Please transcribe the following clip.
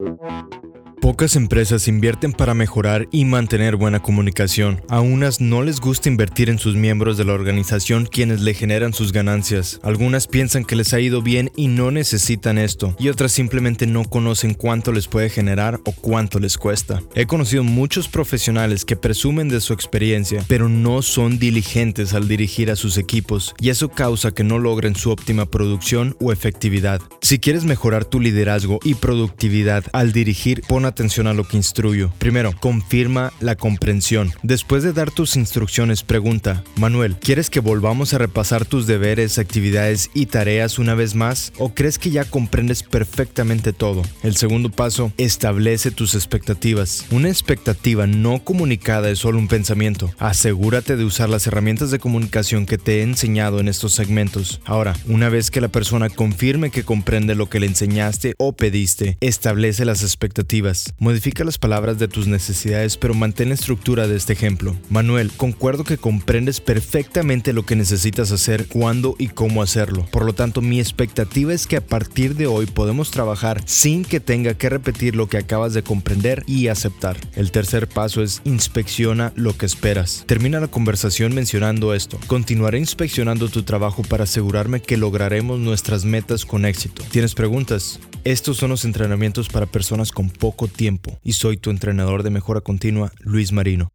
Thank you. Pocas empresas invierten para mejorar y mantener buena comunicación. A unas no les gusta invertir en sus miembros de la organización quienes le generan sus ganancias. Algunas piensan que les ha ido bien y no necesitan esto, y otras simplemente no conocen cuánto les puede generar o cuánto les cuesta. He conocido muchos profesionales que presumen de su experiencia, pero no son diligentes al dirigir a sus equipos, y eso causa que no logren su óptima producción o efectividad. Si quieres mejorar tu liderazgo y productividad al dirigir, pon atención a lo que instruyo. Primero, confirma la comprensión. Después de dar tus instrucciones, pregunta, Manuel, ¿quieres que volvamos a repasar tus deberes, actividades y tareas una vez más? ¿O crees que ya comprendes perfectamente todo? El segundo paso, establece tus expectativas. Una expectativa no comunicada es solo un pensamiento. Asegúrate de usar las herramientas de comunicación que te he enseñado en estos segmentos. Ahora, una vez que la persona confirme que comprende lo que le enseñaste o pediste, establece las expectativas. Modifica las palabras de tus necesidades, pero mantén la estructura de este ejemplo. Manuel, concuerdo que comprendes perfectamente lo que necesitas hacer, cuándo y cómo hacerlo. Por lo tanto, mi expectativa es que a partir de hoy podemos trabajar sin que tenga que repetir lo que acabas de comprender y aceptar. El tercer paso es inspecciona lo que esperas. Termina la conversación mencionando esto. Continuaré inspeccionando tu trabajo para asegurarme que lograremos nuestras metas con éxito. ¿Tienes preguntas? Estos son los entrenamientos para personas con poco tiempo y soy tu entrenador de mejora continua, Luis Marino.